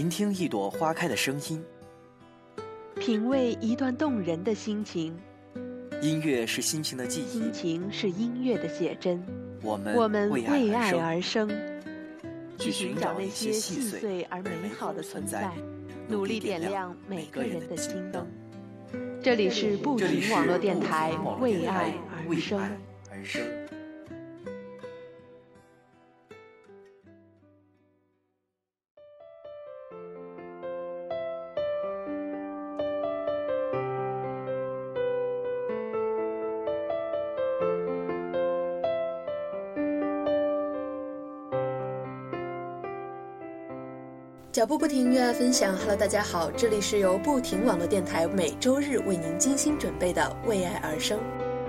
聆听一朵花开的声音，品味一段动人的心情。音乐是心情的记忆，心情是音乐的写真。我们我们为为爱爱而生，去寻找那些细碎而美好的存在，努力点亮每个人的心灯。这里是不停网络电台为电台爱而生。脚步不停，热爱分享。Hello，大家好，这里是由不停网络电台每周日为您精心准备的《为爱而生》。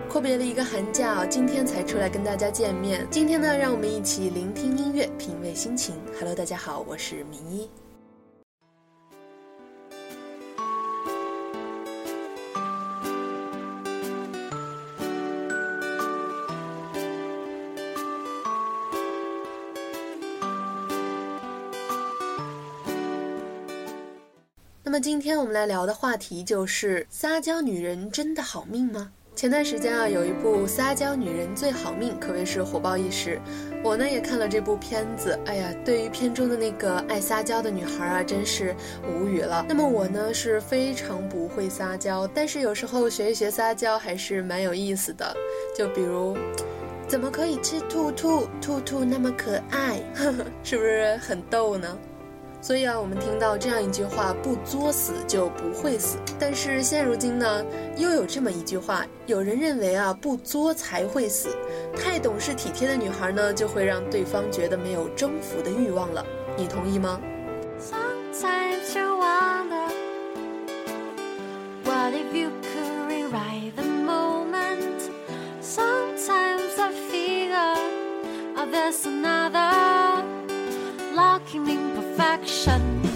阔别了一个寒假，今天才出来跟大家见面。今天呢，让我们一起聆听音乐，品味心情。Hello，大家好，我是明一。那么今天我们来聊的话题就是撒娇女人真的好命吗？前段时间啊，有一部《撒娇女人最好命》，可谓是火爆一时。我呢也看了这部片子，哎呀，对于片中的那个爱撒娇的女孩啊，真是无语了。那么我呢是非常不会撒娇，但是有时候学一学撒娇还是蛮有意思的。就比如，怎么可以吃兔兔？兔兔那么可爱，呵呵，是不是很逗呢？所以啊，我们听到这样一句话：“不作死就不会死。”但是现如今呢，又有这么一句话，有人认为啊，不作才会死。太懂事体贴的女孩呢，就会让对方觉得没有征服的欲望了。你同意吗？Sometimes you wonder What if 山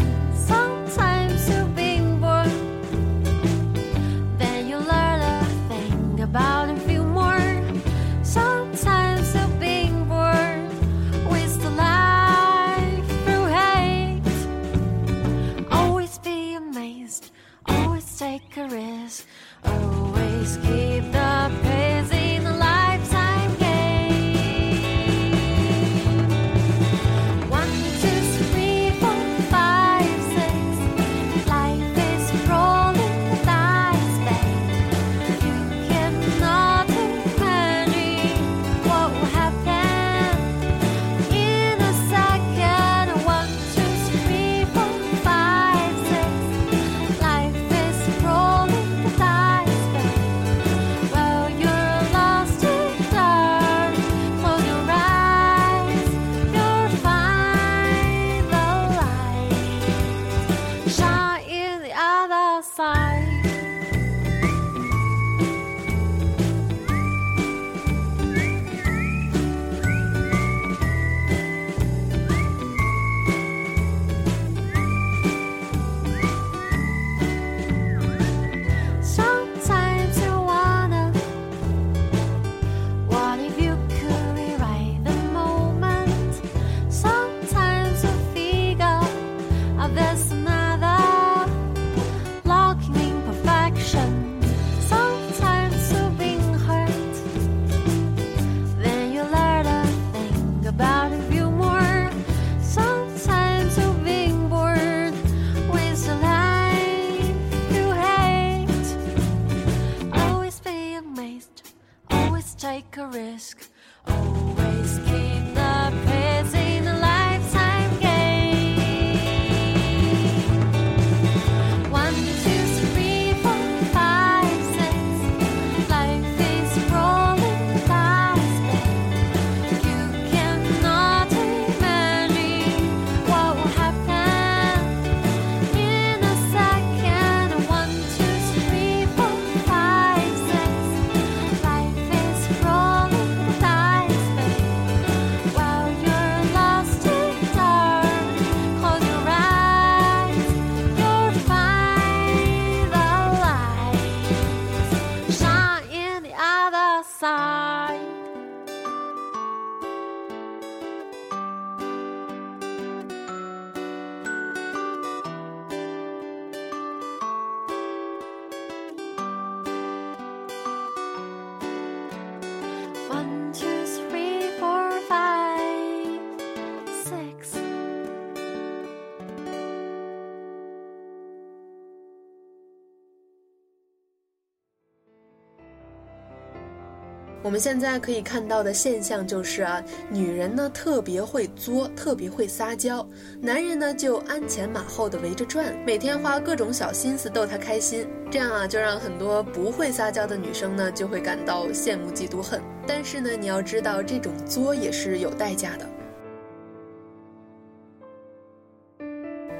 我们现在可以看到的现象就是啊，女人呢特别会作，特别会撒娇，男人呢就鞍前马后的围着转，每天花各种小心思逗她开心。这样啊，就让很多不会撒娇的女生呢就会感到羡慕嫉妒恨。但是呢，你要知道，这种作也是有代价的。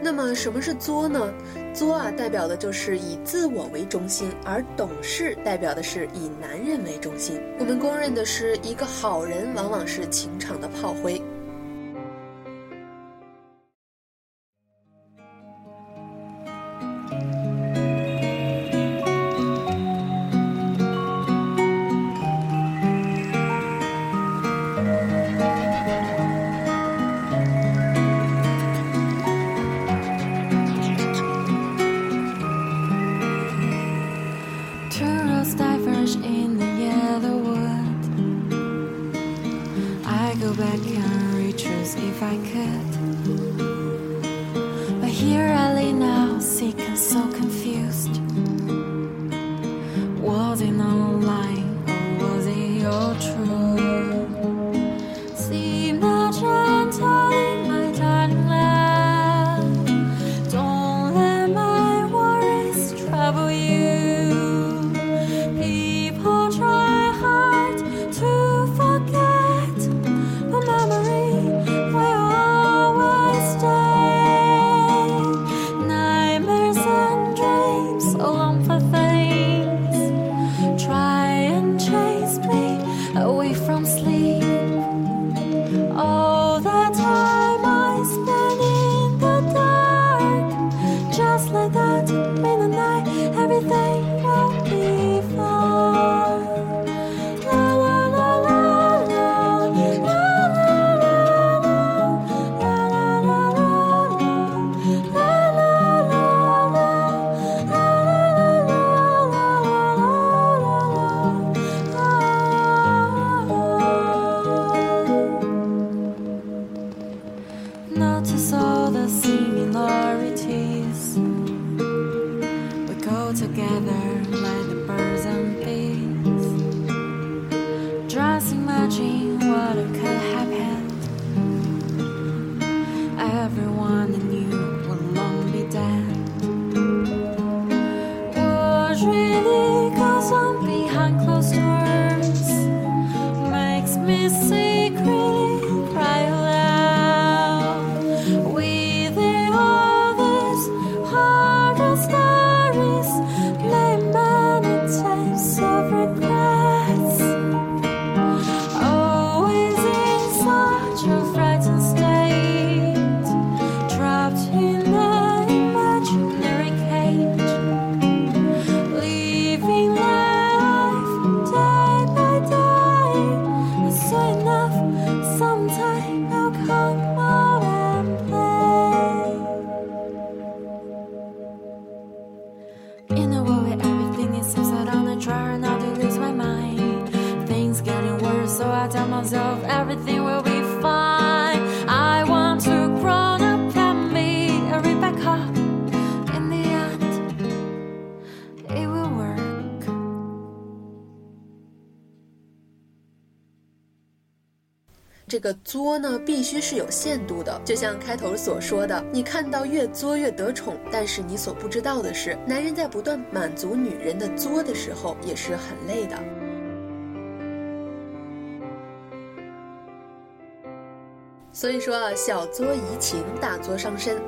那么什么是作呢？作啊，代表的就是以自我为中心，而懂事代表的是以男人为中心。我们公认的是，一个好人往往是情场的炮灰。这个作呢，必须是有限度的，就像开头所说的，你看到越作越得宠，但是你所不知道的是，男人在不断满足女人的作的时候，也是很累的。所以说啊，小作怡情，大作伤身。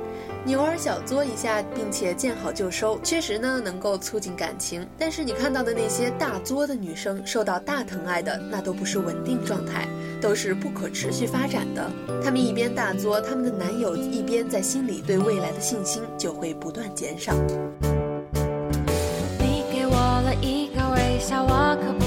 你偶尔小作一下，并且见好就收，确实呢能够促进感情。但是你看到的那些大作的女生，受到大疼爱的，那都不是稳定状态，都是不可持续发展的。她们一边大作，她们的男友一边在心里对未来的信心就会不断减少。你给我了一个微笑，我可不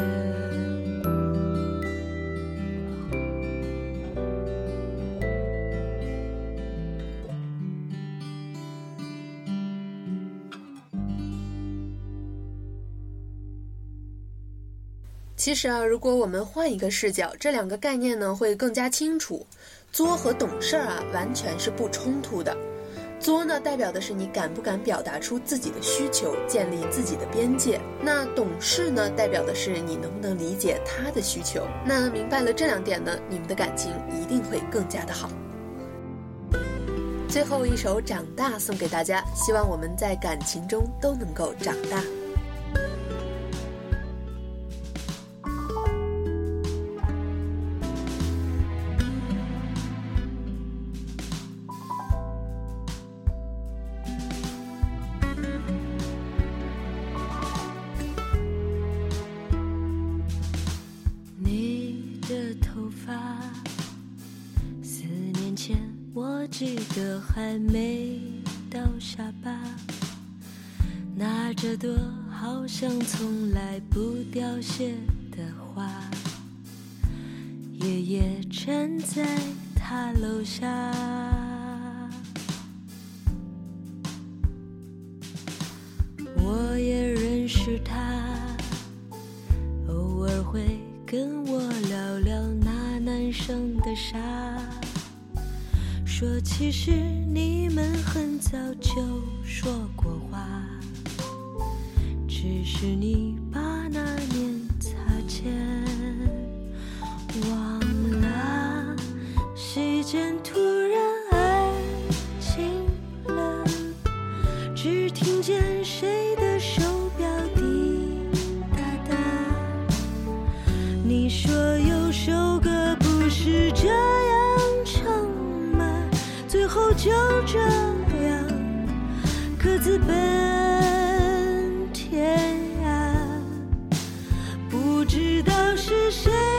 其实啊，如果我们换一个视角，这两个概念呢会更加清楚。作和懂事儿啊，完全是不冲突的。作呢，代表的是你敢不敢表达出自己的需求，建立自己的边界；那懂事呢，代表的是你能不能理解他的需求。那明白了这两点呢，你们的感情一定会更加的好。最后一首《长大》送给大家，希望我们在感情中都能够长大。我记得还没到下巴，拿着朵好像从来不凋谢的花，爷爷站在他楼下。我也认识他，偶尔会跟我聊聊那男生的傻，说其实你们很早就说过话，只是你把那年知道是谁。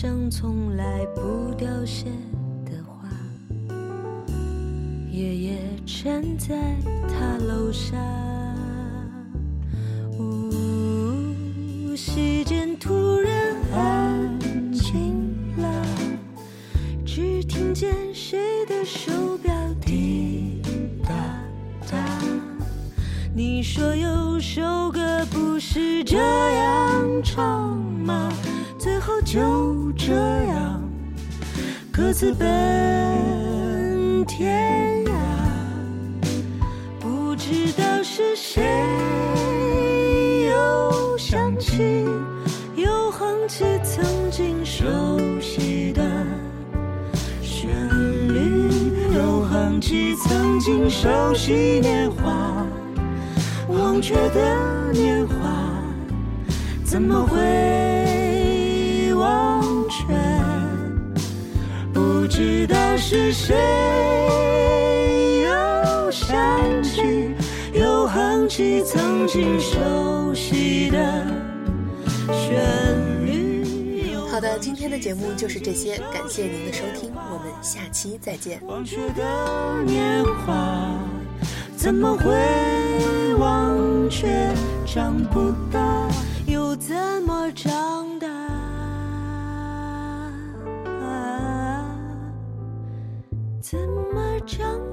像从来不凋谢的花。爷爷站在他楼下，呜，席间突然安静了，只听见谁的手表滴答答。你说有首歌不是这样唱吗？最后就这样，各自奔天涯。不知道是谁又想起，又哼起曾经熟悉的旋律，又哼起曾经熟悉年华。忘却的年华，怎么会知道是谁又想起，又哼起曾经熟悉的旋律。好的，今天的节目就是这些，感谢您的收听，我们下期再见。忘却的年华，怎么会忘却？长不大，又怎么长张？